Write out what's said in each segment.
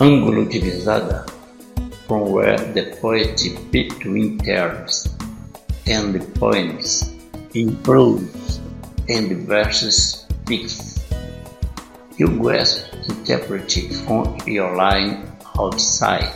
ângulo de visada from where the poet between terms and poems in prose and verses speaks. You grasp interpreting from your line outside.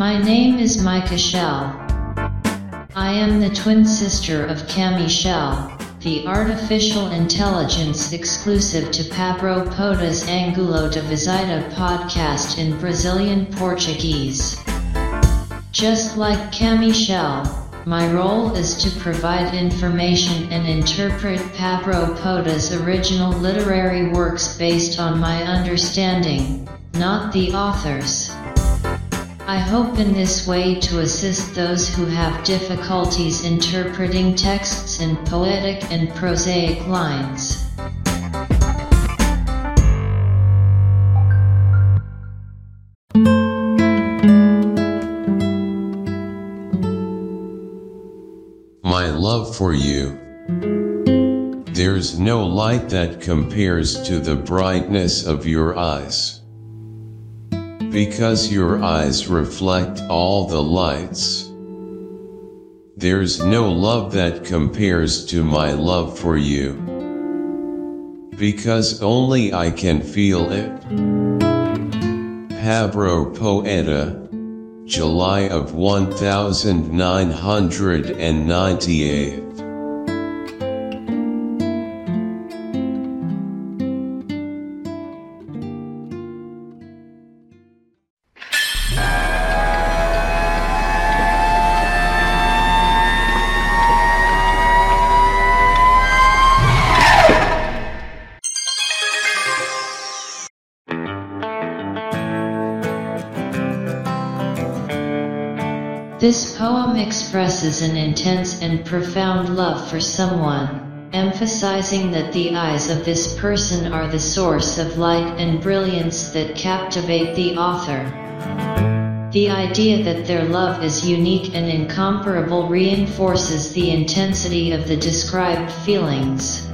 My name is Micah Shell. I am the twin sister of Cami Shell, the artificial intelligence exclusive to Pabro Poeta's Angulo de Visada podcast in Brazilian Portuguese. Just like Cami Shell, my role is to provide information and interpret Pabro Poeta's original literary works based on my understanding, not the author's. I hope in this way to assist those who have difficulties interpreting texts in poetic and prosaic lines. My love for you. There's no light that compares to the brightness of your eyes. Because your eyes reflect all the lights. There's no love that compares to my love for you. Because only I can feel it. Pabro Poeta, July of 1998. This poem expresses an intense and profound love for someone, emphasizing that the eyes of this person are the source of light and brilliance that captivate the author. The idea that their love is unique and incomparable reinforces the intensity of the described feelings.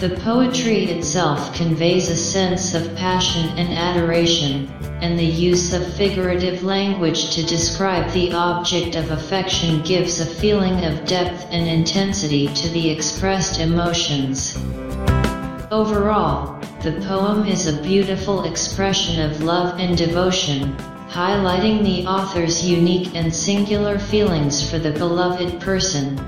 The poetry itself conveys a sense of passion and adoration, and the use of figurative language to describe the object of affection gives a feeling of depth and intensity to the expressed emotions. Overall, the poem is a beautiful expression of love and devotion, highlighting the author's unique and singular feelings for the beloved person.